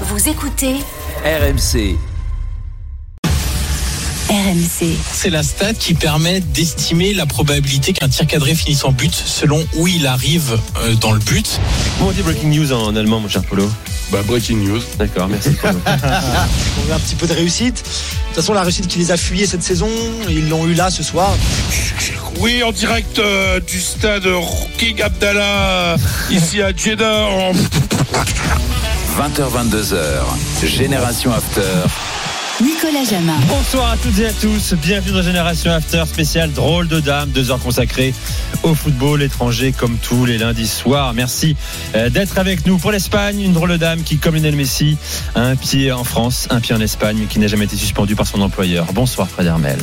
Vous écoutez RMC. RMC. C'est la stat qui permet d'estimer la probabilité qu'un tir cadré finisse en but selon où il arrive euh, dans le but. Comment on dit breaking news en allemand, mon cher Polo Bah, breaking news. D'accord, merci. Polo. On a un petit peu de réussite. De toute façon, la réussite qui les a fuyés cette saison, ils l'ont eu là ce soir. Oui, en direct euh, du stade King Abdallah, ici à Jeddah. en- 20h, 22h. Génération After. Nicolas Jamin. Bonsoir à toutes et à tous. Bienvenue dans Génération After spécial drôle de dame. Deux heures consacrées au football étranger comme tous les lundis soirs. Merci euh, d'être avec nous pour l'Espagne. Une drôle de dame qui, comme Lionel Messi, a un pied en France, un pied en Espagne, mais qui n'a jamais été suspendu par son employeur. Bonsoir Fred Hermel.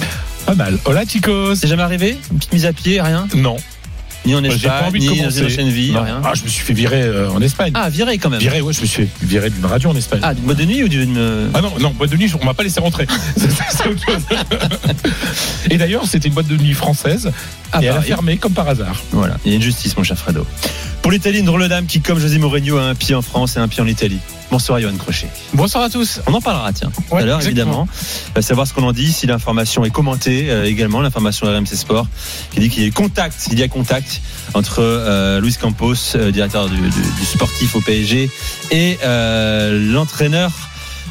Pas mal. Hola chicos. C'est jamais arrivé? Une petite mise à pied, rien? Non. Ni en pas Espagne, envie de ni dans une ancienne vie, Non. rien. Ah, je me suis fait virer euh, en Espagne. Ah, viré quand même. Viré, ouais, je me suis fait virer d'une radio en Espagne. Ah, d'une boîte de nuit ou d'une. euh, Ah non, non, boîte de nuit, on m'a pas laissé rentrer. C'est- c'est autre chose. Et d'ailleurs, c'était une boîte de nuit française. Ah, et elle a pareil. fermé comme par hasard. Voilà, il y a une justice, mon cher Fredo. Pour l'Italie, une drôle de dame qui, comme José Mourinho, a un pied en France et un pied en Italie. Bonsoir, Johan Crochet. Bonsoir à tous. On en parlera, tiens, tout Ouais, à l'heure, évidemment. Euh, savoir ce qu'on en dit, si l'information est commentée euh, également, l'information RMC Sport, qui dit qu'il y a contact, il y a contact entre euh, Luis Campos, euh, directeur du, du- du sportif au PSG, et euh, l'entraîneur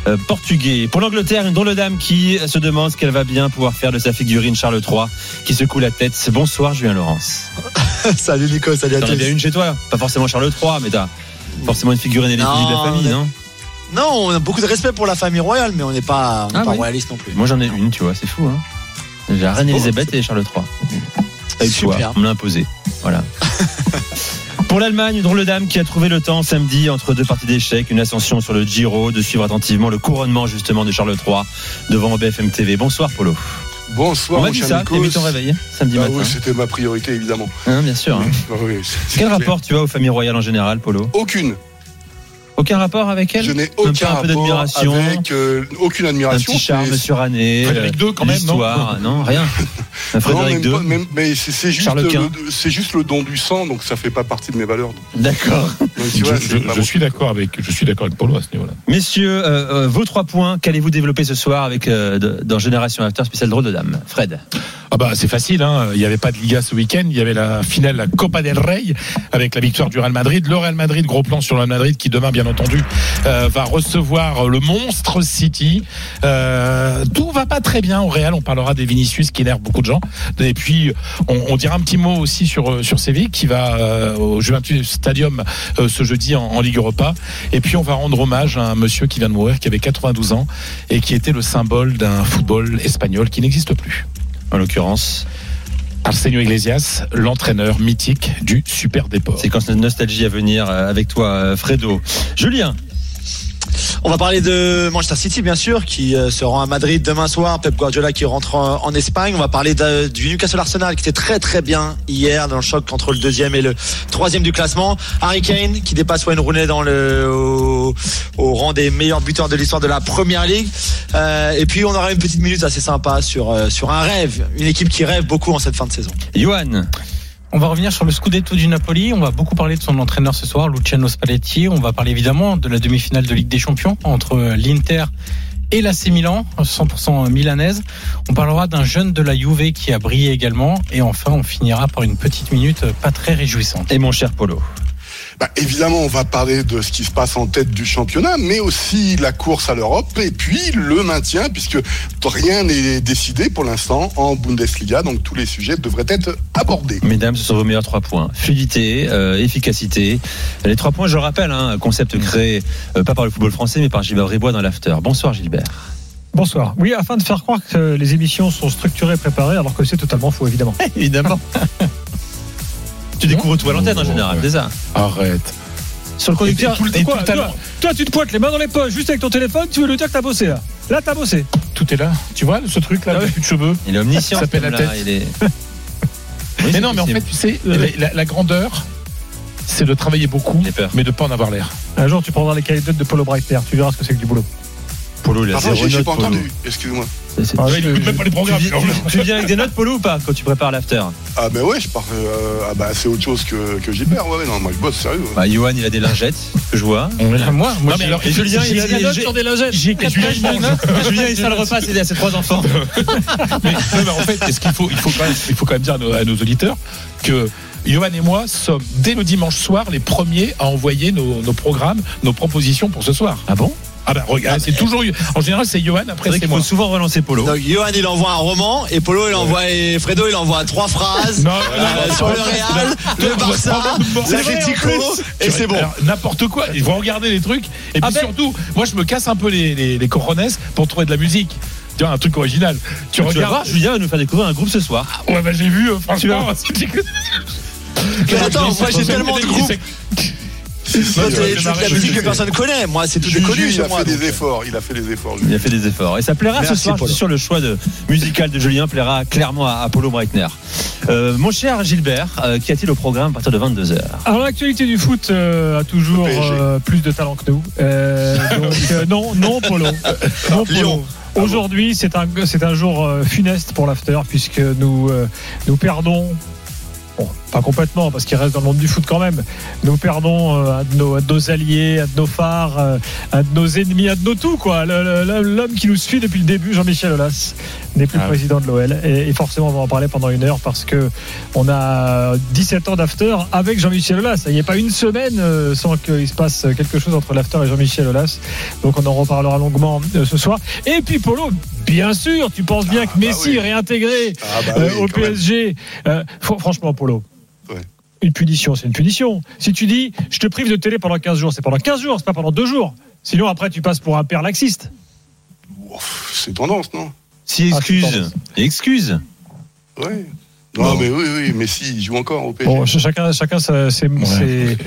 euh, portugais. Pour l'Angleterre, une drôle dame qui se demande ce qu'elle va bien pouvoir faire de sa figurine Charles III, qui secoue la tête. Bonsoir, Julien Laurence. salut Nico, salut à tous. bien une chez toi, pas forcément Charles III, mais t'as forcément une figurine électrique de la Non, famille, mais- non? Non, on a beaucoup de respect pour la famille royale, mais on n'est pas, on Ah pas oui. royaliste non plus. Moi j'en ai une, tu vois, c'est fou. Hein J'ai la reine Elisabeth et Charles III. Choix, Super. on me l'a imposé. Voilà. Pour l'Allemagne, une drôle de dame qui a trouvé le temps samedi entre deux parties d'échecs, une ascension sur le Giro, de suivre attentivement le couronnement justement de Charles III devant BFM TV. Bonsoir Polo. Bonsoir, On m'a dit ça, réveil samedi Ah matin. oui, c'était ma priorité, évidemment. Hein, bien sûr. hein. Ah oui, Quel clair. rapport tu as aux familles royales en général, Polo? Aucune. Aucun rapport avec elles Je n'ai Un aucun un peu rapport d'admiration. avec euh, aucune Un admiration. petit charme suranné. Frédéric II, quand même, non non, rien. Un Non, Frédéric même II. même- mais c'est c'est juste, Charles le, c'est juste le don du sang, donc ça fait pas partie de mes valeurs. D'accord. Donc, tu Je, vois, suis d'accord avec, je suis d'accord avec Polo à ce niveau-là. Messieurs, euh, euh, vos trois points, qu'allez-vous développer ce soir avec euh, dans Génération After spécial drôle de dame Fred? Ah bah c'est facile, hein. il n'y avait pas de Liga ce week-end, il y avait la finale, la Copa del Rey, avec la victoire du Real Madrid. Le Real Madrid, gros plan sur le Real Madrid, qui demain, bien entendu, euh, va recevoir le monstre City. Euh, tout va pas très bien au Real, on parlera des Vinicius qui énervent beaucoup de gens. Et puis, on, on dira un petit mot aussi sur, euh, sur Séville, qui va euh, au Juventus Stadium euh, ce jeudi en, en Ligue Europa. Et puis, on va rendre hommage à un monsieur qui vient de mourir, qui avait 92 ans, et qui était le symbole d'un football espagnol qui n'existe plus. En l'occurrence, Arsenio Iglesias, l'entraîneur mythique du Super Déport. séquence de nostalgie à venir euh, avec toi, euh, Fredo. Julien, On va parler de Manchester City, bien sûr, qui euh, se rend à Madrid demain soir. Pep Guardiola qui rentre en, Espagne. On va parler du Newcastle Arsenal qui était très très bien hier dans le choc entre le deuxième et le troisième du classement. Harry Kane qui dépasse Wayne Rooney dans le au, au rang des meilleurs buteurs de l'histoire de la Première Ligue. Euh, et puis on aura une petite minute assez sympa sur euh, sur un rêve, une équipe qui rêve beaucoup en cette fin de saison. Johan, On va revenir sur le Scudetto du Napoli. On va beaucoup parler de son entraîneur ce soir, Luciano Spalletti. On va parler évidemment de la demi-finale de Ligue des Champions entre l'Inter et l'AC Milan, 100% milanaise. On parlera d'un jeune de la Juve qui a brillé également. Et enfin, on finira par une petite minute pas très réjouissante. et mon cher Polo. Bah, évidemment, on va parler de ce qui se passe en tête du championnat, mais aussi la course à l'Europe et puis le maintien, puisque rien n'est décidé pour l'instant en Bundesliga, donc tous les sujets devraient être abordés. Mesdames, ce sont vos meilleurs trois points. Fluidité, euh, efficacité. Les trois points, je le rappelle, hein, un concept créé euh, pas par le football français, mais par Gilbert Ribois dans l'after. Bonsoir Gilbert. Bonsoir. Oui, afin de faire croire que les émissions sont structurées et préparées, alors que c'est totalement faux, évidemment. Évidemment. tu découvres tout à l'antenne en général, ça Arrête. Sur le conducteur, tout le- et quoi, tout le toi, toi, tu te pointes les mains dans les poches juste avec ton téléphone, tu veux nous dire que t'as bossé là. Là, t'as bossé. Tout est là. Tu vois, ce truc-là, Ah avec oui. plus de cheveux. Il est omniscient. Ça s'appelle la tête. il est- Oui, mais non, mais en fait, tu sais, la, la grandeur, c'est de travailler beaucoup, mais de pas en avoir l'air. Un jour, tu prendras les cahiers de Paulo Breitner, tu verras ce que c'est que du boulot. Polo, il a Pardon, zéro j'ai pas entendu. Excuse-moi. Ah, Ouais, il je- écoute même pas les Tu programmes. tu viens avec des notes, Polo, ou pas, quand tu prépares l'after Ah ben ouais, je pars. euh, ah bah c'est autre chose que, que Gilbert. Ouais, ouais, non, moi je bosse sérieux. bah, Johan, il a des lingettes, que je vois. Moi, moi, Non, mais alors, Et Julien, il a des notes j'ai- sur des lingettes. j'ai Et quatre Julien, pages il de notes. Julien, il fait le repas, c'est à ses trois enfants. Mais, non, mais en fait, est-ce qu'il faut, il faut quand même, il faut quand même dire à nos, à nos auditeurs que Johan et moi sommes dès le dimanche soir les premiers à envoyer nos, nos programmes, nos propositions pour ce soir. Ah bon? Ah ben regarde, c'est toujours en général c'est Johan après c'est qu'il moi. faut souvent relancer Polo. Donc Johan il envoie un roman et Polo il envoie et Fredo il envoie trois phrases Non, euh, non, sur non, le Real, non, le Barça, et c'est bon. N'importe quoi. Ils vont regarder les trucs. Et puis Ah ben- surtout, moi je me casse un peu les, les, les cojones pour trouver de la musique. Tu vois, un truc original. Tu Tu vas voir, regardes. Julien va nous faire découvrir un groupe ce soir. Ouais, bah j'ai vu, euh, Tu vas franchement. Mais attends, moi j'ai tellement de groupes. Ouais, c'est la musique que personne connaît. Moi c'est tout déconnu il a moi. fait des donc, euh, efforts. Il a fait des efforts. Il a fait des efforts. Et ça plaira Merci, ce soir, je suis sûr, le choix de, musical de Julien plaira clairement à, Polo Breitner. Euh, mon cher Gilbert, euh, qu'y a-t-il au programme à partir de 22h Alors l'actualité du foot euh, a toujours euh, plus de talent que nous. Euh, donc euh, non, non Polo. Non, Polo. Lyon. Aujourd'hui, c'est un c'est un jour euh, funeste pour l'after puisque nous euh, nous perdons. Bon, pas complètement parce qu'il reste dans le monde du foot quand même. Nous perdons euh, un, de nos, un de nos alliés, un de nos phares, euh, un de nos ennemis, un de nos tout quoi. L'homme qui nous suit depuis le début, Jean-Michel Aulas, n'est plus Ah président de l'OL et, et forcément on va en parler pendant une heure parce que on a 17 ans d'after avec Jean-Michel Aulas. Il n'y a pas une semaine euh, sans qu'il se passe quelque chose entre l'after et Jean-Michel Aulas. Donc on en reparlera longuement euh, ce soir. Et puis Polo, bien sûr, tu penses bien Ah, que bah Messi oui. est réintégré Ah bah euh, oui, au. PSG. Euh, fr- franchement, Polo. Ouais. Une punition, c'est une punition. Si tu dis, je te prive de télé pendant 15 jours, c'est pendant 15 jours, c'est pas pendant 2 jours. Sinon, après, tu passes pour un père laxiste. C'est tendance, non? Si Ah, excuse, excuse. Ouais. Non, mais oui, oui, mais si, il joue encore au PSG. Bon, ch- chacun, chacun sa- ses, Ouais. ses-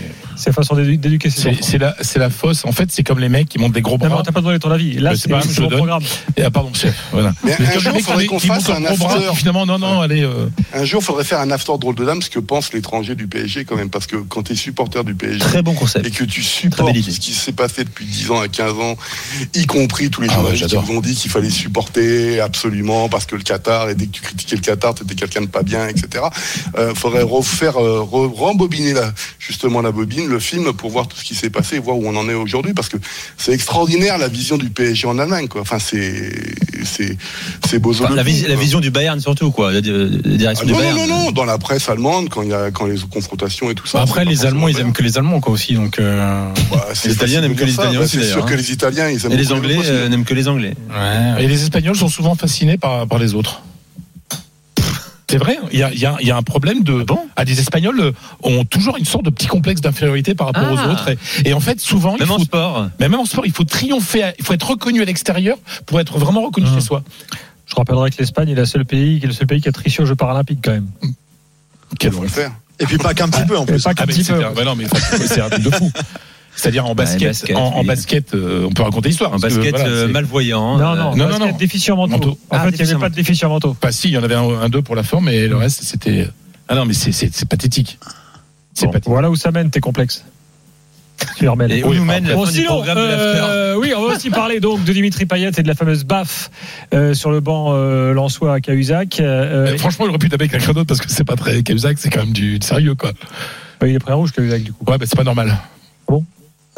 façons d'édu- d'éduquer ses C'est enfants. c'est la, c'est la fausse. En fait, c'est comme les mecs qui montent des gros Non, mais bras. on t'a pas donné ton avis. Là, c'est c'est pas je c'est le programme. Et, ah, pardon, chef. Voilà. Mais Mais un jour, faudrait qu'on fasse un after. finalement, non, non, allez. euh, Un jour, il faudrait faire un after drôle de dame, ce que pense l'étranger du PSG quand même, parce que quand tu es supporter du PSG Très bon concept. et que tu supportes ce qui s'est passé depuis 10 ans à 15 ans, y compris tous les Ah ouais, journalistes qui ont dit qu'il fallait supporter absolument parce que le Qatar, et dès que tu critiquais le Qatar, tu étais quelqu'un de pas bien, etc. Euh, faudrait refaire, euh, re- rembobiner justement la bobine, le film, pour voir tout ce qui s'est passé et voir où on en est aujourd'hui, parce que c'est extraordinaire la vision du PSG en Allemagne, quoi. Enfin, c'est, c'est, c'est beau. Enfin, la, vis- la vision du Bayern surtout, quoi. La, di- la direction Ah, du non, Bayern. non, non, non, dans la presse allemande, quand il y a quand les confrontations et tout ça. Après, c'est pas les Allemands, ils aiment que les Allemands, quoi, aussi. Donc, euh, Bah, Les Italiens n'aiment que les. Italiens Bah, C'est sûr que hein. les Italiens, ils aiment Et les Anglais euh, n'aiment que les Anglais. ouais. Et les Espagnols sont souvent fascinés par, par les autres. C'est vrai, il y a, il y a- il y a un problème de. Ah, les Espagnols euh, ont toujours une sorte de petit complexe d'infériorité par rapport Ah. aux autres. Et, et en fait, souvent, il Même en sport. mais même en sport, il faut triompher, il faut être reconnu à l'extérieur pour être vraiment reconnu Mmh. chez soi. Je rappellerai que l'Espagne est, la seule pays, est le seul pays qui a triché aux Jeux Paralympiques, quand même. Quel Faut le faire. Et puis pas qu'un petit peu en plus. pas Ah, qu'un petit peu. un- non, mais c'est un truc de fou. C'est-à-dire en basket, basket, en, en oui. basket, euh, on peut raconter l'histoire. En que, basket voilà, euh, malvoyant. Non, euh, non, non, basket non, non. déficient mentaux. Mentaux. En Ah, fait, il n'y avait pas de déficient mentaux. Pas si, il y en avait un, un, deux pour la forme, et le reste, c'était. Ah non, mais c'est- c'est c'est pathétique. C'est Bon, pathétique. voilà où ça mène tes complexes. Et où Oui, nous mène la Bon, fin sinon, euh, oui, on va aussi parler donc de Dimitri Payet et de la fameuse baffe euh, sur le banc euh, Lensois à Cahuzac. Euh, Euh, franchement, il aurait pu taper quelqu'un d'autre parce que c'est pas très. Cahuzac, c'est quand même du, du sérieux, quoi. euh, il est pris un rouge Cahuzac du coup. Ouais, bah, c'est pas normal.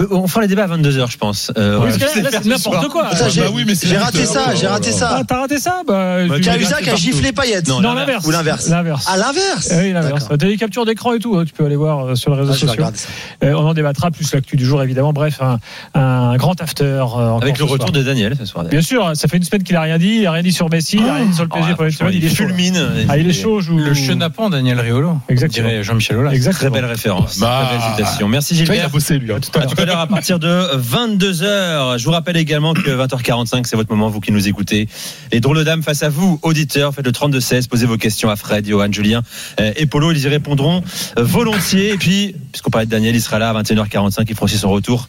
Euh, On fera les débats à 22h, je pense. Euh, Oui, ouais. c'est n'importe quoi. Attends, j'ai bah oui, j'ai raté ça, j'ai raté Ah, ça. t'as raté ça bah, Cahuzac a giflé Payet. Non, Non, l'inverse. Ou l'inverse. L'inverse. À l'inverse. Eh Oui, l'inverse. T'as des captures d'écran et tout, hein, tu peux aller voir euh, sur les réseaux Ah, sociaux. Euh, on en débattra, plus l'actu du jour évidemment. Bref, un, un grand after. euh, Avec le soir. retour de Daniel ce soir. Bien sûr, ça fait une semaine qu'il a rien dit, il a rien dit sur Messi, il a rien dit sur le PSG Ah, une semaine, il est fulmine. Ah, il est chaud, Le chenapan Daniel Riolo. Exactement. dirait Jean-Michel Aulas. Très belle référence. Bah. Très belle citation. Merci vois, il a Gilbert. bossé, lui. À À partir de 22h. Je vous rappelle également que 20h45, c'est votre moment, vous qui nous écoutez. Les drôles de dames face à vous, auditeurs, faites le 32-16, posez vos questions à Fred, Johan, Julien et Polo. Ils y répondront euh, volontiers. Et puis, puisqu'on parlait de Daniel, il sera là à 21h45. Il fera aussi son retour.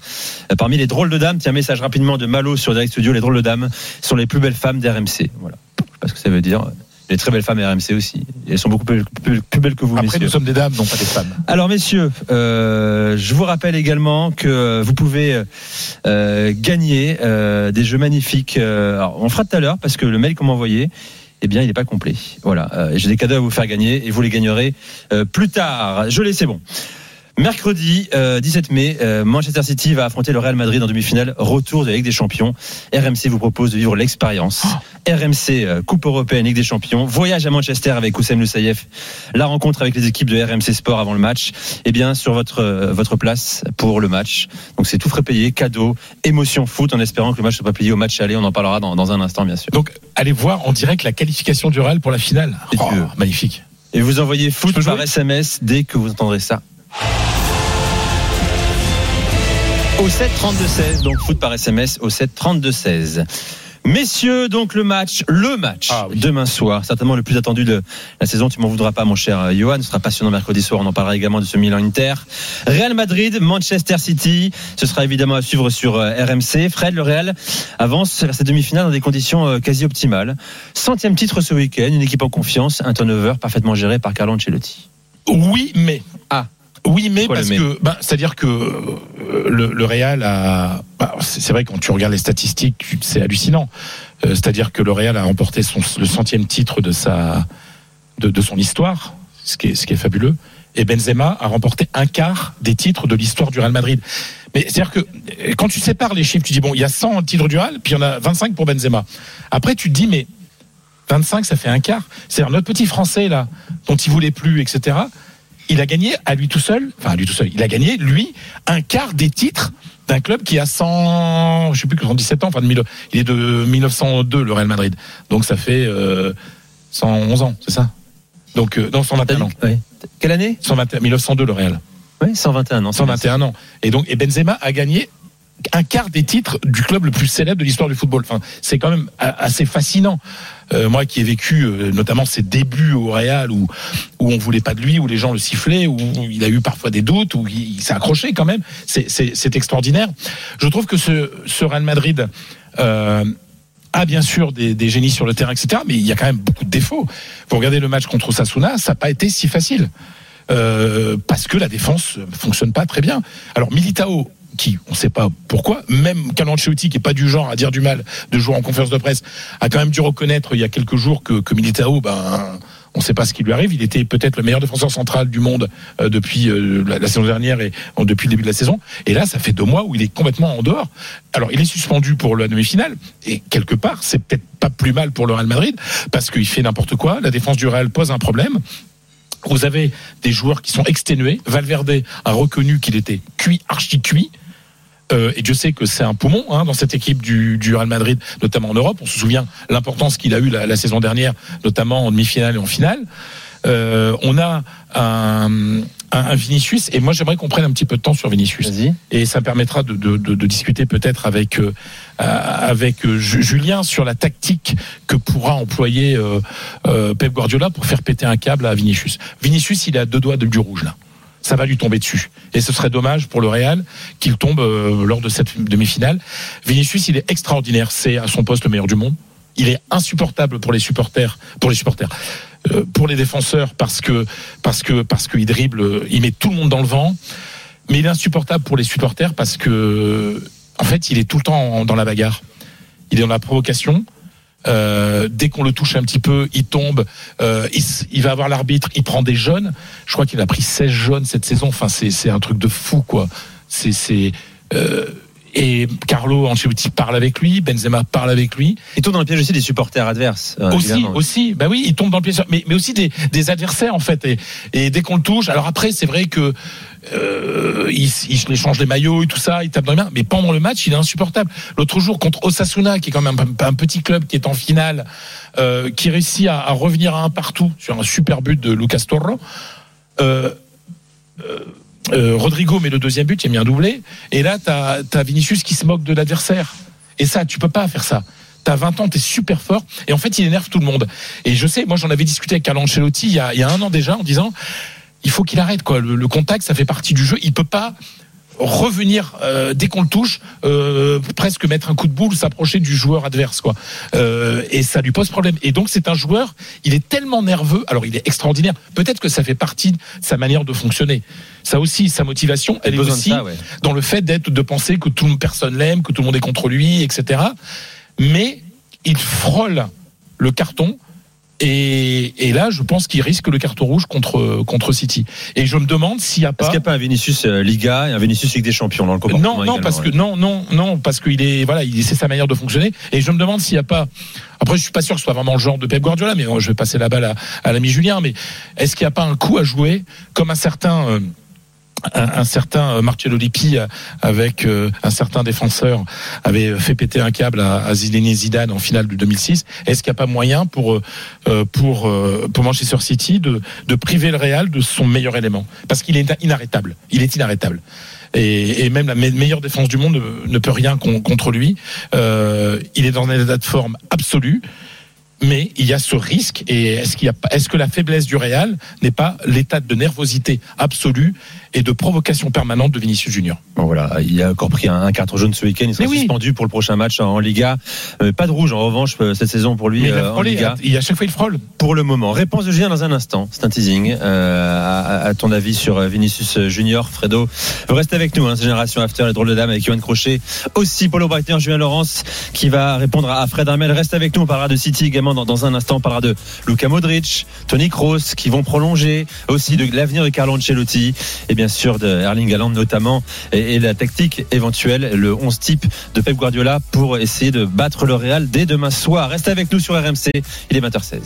Euh, Parmi les drôles de dames, tiens, message rapidement de Malo sur Direct Studio. Les drôles de dames sont les plus belles femmes d'RMC. Voilà. Je sais pas ce que ça veut dire. Les très belles femmes RMC aussi. Et elles sont beaucoup plus, plus- plus belles que vous, Après, messieurs. nous sommes des dames, non pas des femmes. Alors messieurs, euh, je vous rappelle également que vous pouvez euh, gagner euh, des jeux magnifiques. Alors, on fera tout à l'heure parce que le mail qu'on m'a envoyé, eh bien, il n'est pas complet. Voilà, j'ai des cadeaux à vous faire gagner et vous les gagnerez euh, plus tard. Je l'ai, c'est bon. Mercredi euh, 17 mai, euh, Manchester City va affronter le Real Madrid en demi-finale, retour de la Ligue des Champions. RMC vous propose de vivre l'expérience. RMC euh, Coupe européenne Ligue des Champions, voyage à Manchester avec Oussem Loussaïef, la rencontre avec les équipes de RMC Sport avant le match, et bien sur votre euh, votre place pour le match. Donc c'est tout frais payé, cadeau, émotion foot, en espérant que le match soit pas payé au match aller. On en parlera dans, dans un instant, bien sûr. Donc, allez voir en direct la qualification du Real pour la finale. Oh, magnifique. Et vous envoyez foot par SMS dès que vous entendrez ça. Au 7 32 16, donc foot par SMS au 7 32 16. Messieurs, donc le match, le match Ah oui. demain soir, certainement le plus attendu de la saison. Tu m'en voudras pas, mon cher euh, Johan. Ce sera passionnant mercredi soir. On en parlera également de ce Milan Inter, Real Madrid, Manchester City. Ce sera évidemment à suivre sur euh, RMC. Fred, le Real avance vers cette demi-finale dans des conditions euh, quasi optimales. Centième titre ce week-end, une équipe en confiance, un turnover parfaitement géré par Carlo Ancelotti. Oui, mais. Ah. Oui, mais parce que, bah, c'est-à-dire que euh, le, le Real a. bah, c'est vrai quand tu regardes les statistiques, c'est hallucinant. Euh, c'est-à-dire que le Real a remporté son, le centième titre de sa de, de son histoire, ce qui est ce qui est fabuleux. Et Benzema a remporté un quart des titres de l'histoire du Real Madrid. Mais c'est-à-dire que quand tu sépares les chiffres, tu dis bon, il y a 100 titres du Real, puis il y en a 25 pour Benzema. Après, tu te dis mais 25, ça fait un quart. C'est-à-dire notre petit Français là, dont il voulait plus, etc. Il a gagné à lui tout seul, enfin à lui tout seul, il a gagné lui un quart des titres d'un club qui a 100, je sais plus 117 ans, enfin de mille- il est de 1902 le Real Madrid, donc ça fait euh, 111 ans, c'est ça? Donc euh, non 121 ans, Ouais. Quelle année? 121, 1902 le Real, Oui, 121 ans. c'est bien 121 ans. Et donc et Benzema a gagné un quart des titres du club le plus célèbre de l'histoire du football. Enfin, c'est quand même assez fascinant. Euh, moi qui ai vécu euh, notamment ses débuts au Real où où on voulait pas de lui, où les gens le sifflaient, où il a eu parfois des doutes, où il, s'est accroché quand même. C'est- extraordinaire. Je trouve que ce, Real Madrid euh, a bien sûr des, génies sur le terrain, etc. Mais il y a quand même beaucoup de défauts. Vous regardez le match contre Osasuna, ça n'a pas été si facile. Parce que la défense fonctionne pas très bien. Alors Militao, qui on ne sait pas pourquoi, même Carlo Ancelotti qui est pas du genre à dire du mal de jouer en conférence de presse, a quand même dû reconnaître il y a quelques jours que, que Militao, ben on ne sait pas ce qui lui arrive. Il était peut-être le meilleur défenseur central du monde euh, depuis euh, la, la saison dernière et euh, depuis le début de la saison. Et là, ça fait deux mois où il est complètement en dehors. Alors, il est suspendu pour la demi-finale. Et quelque part, c'est peut-être pas plus mal pour le Real Madrid parce qu'il fait n'importe quoi. La défense du Real pose un problème. Vous avez des joueurs qui sont exténués. Valverde a reconnu qu'il était cuit, archi cuit. Euh, et je sais que c'est un poumon hein, dans cette équipe du, du Real Madrid, notamment en Europe. On se souvient l'importance qu'il a eu la, la saison dernière, notamment en demi-finale et en finale. Euh, on a un, un, un Vinicius, et moi j'aimerais qu'on prenne un petit peu de temps sur Vinicius. Et ça permettra de, de, de, de discuter peut-être avec, euh, avec euh, Ju- Julien sur la tactique que pourra employer euh, euh, Pep Guardiola pour faire péter un câble à Vinicius. Vinicius, il a deux doigts de du rouge là. Ça va lui tomber dessus. Et ce serait dommage pour le Real qu'il tombe euh, lors de cette demi-finale. Vinicius, il est extraordinaire. C'est à son poste le meilleur du monde. Il est insupportable pour les supporters, pour les supporters, euh, pour les défenseurs parce que parce que parce qu'il dribble, euh, il met tout le monde dans le vent. Mais il est insupportable pour les supporters parce que en fait, il est tout le temps dans la bagarre. Il est dans la provocation. Euh, dès qu'on le touche un petit peu, il tombe. Euh, il, va avoir l'arbitre. Il prend des jaunes. Je crois qu'il a pris 16 jaunes cette saison. Enfin, c'est un truc de fou, quoi. C'est euh, et Carlo Ancelotti parle avec lui. Benzema parle avec lui. Il tombe dans le piège aussi des supporters adverses. euh, aussi, évidemment. aussi, bah oui, il tombe dans le piège, mais, mais aussi des, des adversaires en fait. Et, et dès qu'on le touche, alors après, c'est vrai que euh, il, il échange les maillots et tout ça, il tape dans les mains, mais pendant le match, il est insupportable. L'autre jour contre Osasuna, qui est quand même un, un petit club qui est en finale, euh, qui réussit à, à revenir à un partout sur un super but de Lucas Torro. Euh, euh, Rodrigo met le deuxième but, il a mis un doublé. Et là, t'as as Vinicius qui se moque de l'adversaire. Et ça, tu peux pas faire ça. T'as 20 ans, t'es super fort. Et en fait, il énerve tout le monde. Et je sais, moi, j'en avais discuté avec Carlo Ancelotti il y a, il y a un an déjà en disant, il faut qu'il arrête, quoi. Le, le contact, ça fait partie du jeu. Il peut pas revenir euh, dès qu'on le touche, euh, presque mettre un coup de boule, s'approcher du joueur adverse, quoi. Euh, et ça lui pose problème. Et donc c'est un joueur, il est tellement nerveux. Alors il est extraordinaire. Peut-être que ça fait partie de sa manière de fonctionner. Ça aussi, sa motivation, elle est aussi ça, ouais. dans le fait d'être, de penser que tout le monde, personne l'aime, que tout le monde est contre lui, etc. Mais il frôle le carton. Et, et là, je pense qu'il risque le carton rouge contre contre City. Et je me demande s'il n'y a Est-ce pas qu'il n'y a pas un Vinicius euh, Liga et un Vinicius Ligue des Champions dans le comportement non, non, parce ouais. que non, non, non, parce qu'il est, voilà, il c'est sa manière de fonctionner. Et je me demande s'il n'y a pas. Après, je suis pas sûr que ce soit vraiment le genre de Pep Guardiola, mais bon, je vais passer la balle à, à l'ami Julien. Mais est-ce qu'il n'y a pas un coup à jouer comme un certain. euh, un, certain euh, Marcello Lippi euh, avec euh, un certain défenseur avait fait péter un câble à, à Zidane en finale de 2006. Est-ce qu'il n'y a pas moyen pour pour pour Manchester City de de priver le Real de son meilleur élément? Parce qu'il est inarrêtable. Il est inarrêtable. Et, même la me- meilleure défense du monde ne, peut rien con- contre lui. Il est dans un état de forme absolu. Mais il y a ce risque, et est-ce qu'il est-ce que la faiblesse du Real n'est pas l'état de nervosité absolue et de provocation permanente de Vinicius Junior Bon, voilà, il a encore pris un, un carton jaune ce week-end. Il sera Mais oui. suspendu pour le prochain match en, Liga. Euh, pas de rouge en revanche euh, cette saison pour lui Mais il a euh, en frôlé, Liga. il- à chaque fois il frôle. Pour le moment. Réponse de Julien dans un instant. C'est un teasing. À, à ton avis sur Vinicius Junior, Fredo. Vous restez avec nous, hein, Génération After, les drôles de dames avec Johan Crochet. Aussi Paulo Breitner, Julien Laurence qui va répondre à Fred Armel. Reste avec nous. On parlera de City également dans, dans un instant. On parlera de Luka Modric, Tony Kroos qui vont prolonger. Aussi de l'avenir de Carlo Ancelotti. Et bien sûr de Erling Haaland notamment. Et, la tactique éventuelle, le 11 type de Pep Guardiola pour essayer de battre le Real dès demain soir. Restez avec nous sur RMC. Il est 20h16.